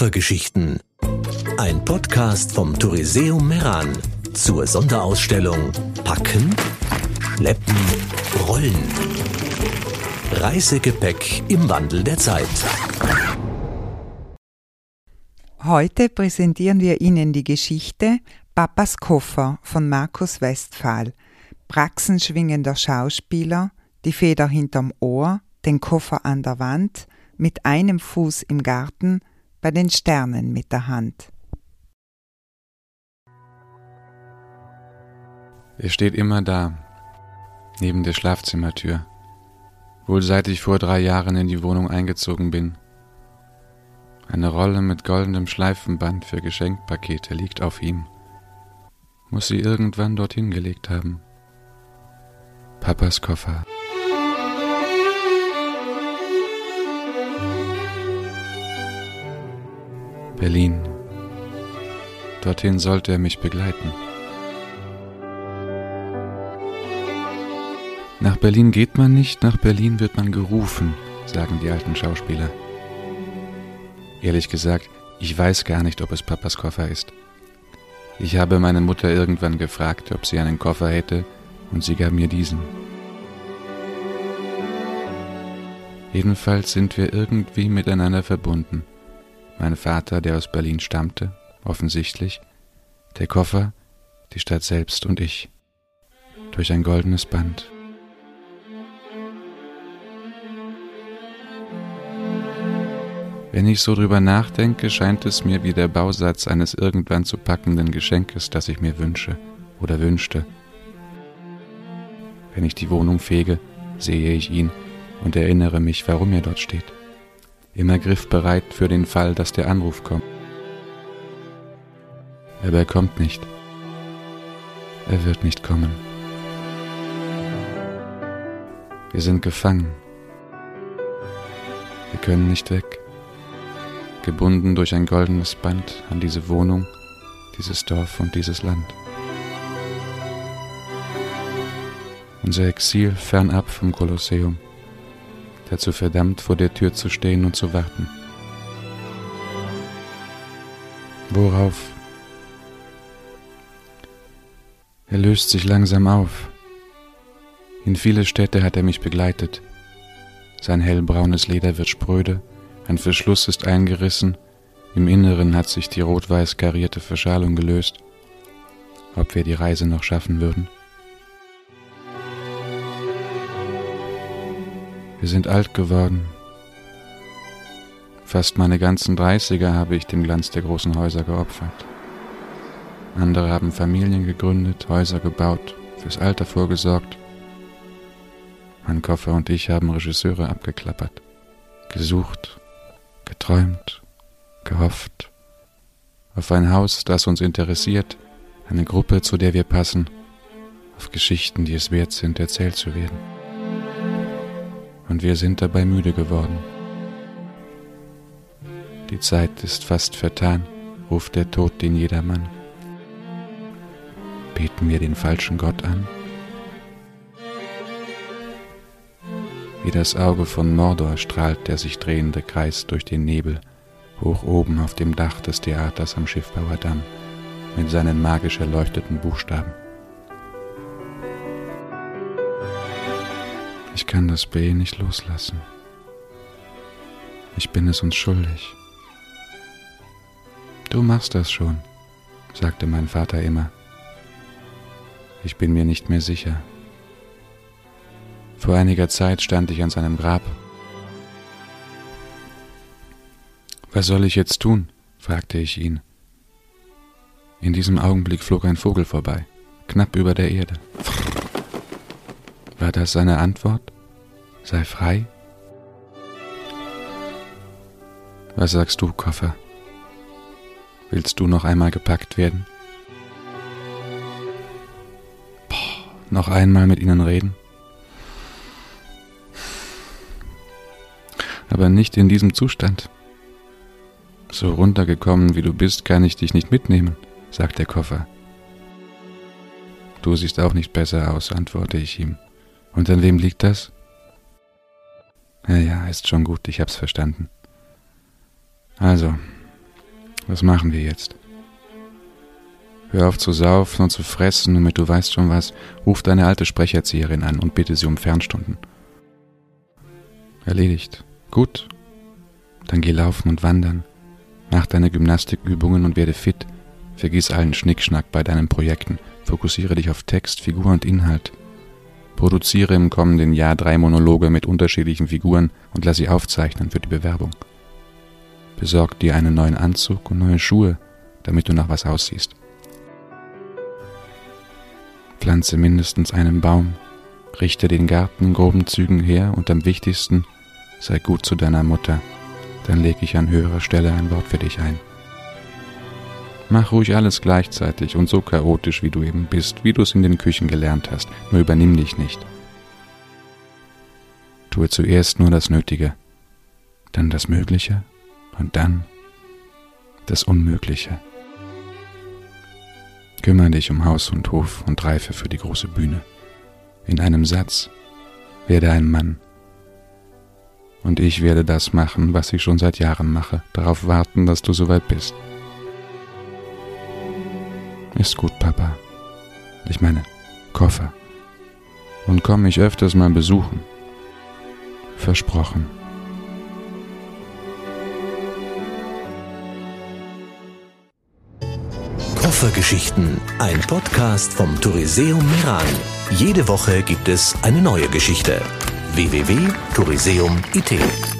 Koffergeschichten. Ein Podcast vom Touriseum Meran zur Sonderausstellung Packen, Schleppen, Rollen. Reisegepäck im Wandel der Zeit. Heute präsentieren wir Ihnen die Geschichte Papas Koffer von Markus Westphal, praxenschwingender Schauspieler, die Feder hinterm Ohr, den Koffer an der Wand, mit einem Fuß im Garten, bei den Sternen mit der Hand. Er steht immer da, neben der Schlafzimmertür, wohl seit ich vor drei Jahren in die Wohnung eingezogen bin. Eine Rolle mit goldenem Schleifenband für Geschenkpakete liegt auf ihm. Muss sie irgendwann dorthin gelegt haben. Papas Koffer. Berlin. Dorthin sollte er mich begleiten. Nach Berlin geht man nicht, nach Berlin wird man gerufen, sagen die alten Schauspieler. Ehrlich gesagt, ich weiß gar nicht, ob es Papas Koffer ist. Ich habe meine Mutter irgendwann gefragt, ob sie einen Koffer hätte, und sie gab mir diesen. Jedenfalls sind wir irgendwie miteinander verbunden mein Vater, der aus Berlin stammte, offensichtlich, der Koffer, die Stadt selbst und ich, durch ein goldenes Band. Wenn ich so drüber nachdenke, scheint es mir wie der Bausatz eines irgendwann zu packenden Geschenkes, das ich mir wünsche oder wünschte. Wenn ich die Wohnung fege, sehe ich ihn und erinnere mich, warum er dort steht immer griffbereit für den Fall, dass der Anruf kommt. Aber er kommt nicht. Er wird nicht kommen. Wir sind gefangen. Wir können nicht weg. Gebunden durch ein goldenes Band an diese Wohnung, dieses Dorf und dieses Land. Unser Exil fernab vom Kolosseum dazu verdammt, vor der Tür zu stehen und zu warten. Worauf? Er löst sich langsam auf. In viele Städte hat er mich begleitet. Sein hellbraunes Leder wird spröde, ein Verschluss ist eingerissen, im Inneren hat sich die rot-weiß karierte Verschalung gelöst. Ob wir die Reise noch schaffen würden? Wir sind alt geworden. Fast meine ganzen Dreißiger habe ich dem Glanz der großen Häuser geopfert. Andere haben Familien gegründet, Häuser gebaut, fürs Alter vorgesorgt. Mein Koffer und ich haben Regisseure abgeklappert, gesucht, geträumt, gehofft. Auf ein Haus, das uns interessiert, eine Gruppe, zu der wir passen, auf Geschichten, die es wert sind, erzählt zu werden und wir sind dabei müde geworden. Die Zeit ist fast vertan, ruft der Tod den Jedermann. Beten wir den falschen Gott an? Wie das Auge von Mordor strahlt der sich drehende Kreis durch den Nebel, hoch oben auf dem Dach des Theaters am Schiffbauerdamm, mit seinen magisch erleuchteten Buchstaben. Ich kann das B nicht loslassen. Ich bin es uns schuldig. Du machst das schon, sagte mein Vater immer. Ich bin mir nicht mehr sicher. Vor einiger Zeit stand ich an seinem Grab. Was soll ich jetzt tun? fragte ich ihn. In diesem Augenblick flog ein Vogel vorbei, knapp über der Erde. War das seine Antwort? Sei frei? Was sagst du, Koffer? Willst du noch einmal gepackt werden? Boah, noch einmal mit ihnen reden? Aber nicht in diesem Zustand. So runtergekommen wie du bist, kann ich dich nicht mitnehmen, sagt der Koffer. Du siehst auch nicht besser aus, antworte ich ihm. Und an wem liegt das? Ja, ja, ist schon gut, ich hab's verstanden. Also, Was machen wir jetzt? Hör auf zu saufen und zu fressen, damit du weißt schon was. Ruf deine alte Sprecherzieherin an und bitte sie um Fernstunden. Erledigt. Gut. Dann geh laufen und wandern. Mach deine Gymnastikübungen und werde fit. Vergiss allen Schnickschnack bei deinen Projekten. Fokussiere dich auf Text, Figur und Inhalt. Produziere im kommenden Jahr drei Monologe mit unterschiedlichen Figuren und lass sie aufzeichnen für die Bewerbung. Besorg dir einen neuen Anzug und neue Schuhe, damit du nach was aussiehst. Pflanze mindestens einen Baum, richte den Garten in groben Zügen her und am wichtigsten, sei gut zu deiner Mutter, dann leg ich an höherer Stelle ein Wort für dich ein. Mach ruhig alles gleichzeitig und so chaotisch, wie du eben bist, wie du es in den Küchen gelernt hast, nur übernimm dich nicht. Tue zuerst nur das Nötige, dann das Mögliche und dann das Unmögliche. Kümmere dich um Haus und Hof und reife für die große Bühne. In einem Satz werde ein Mann. Und ich werde das machen, was ich schon seit Jahren mache, darauf warten, dass du soweit bist. Ist gut, Papa. Ich meine, Koffer. Und komm mich öfters mal besuchen. Versprochen. Koffergeschichten, ein Podcast vom Touriseum Meran. Jede Woche gibt es eine neue Geschichte. www.touriseum.it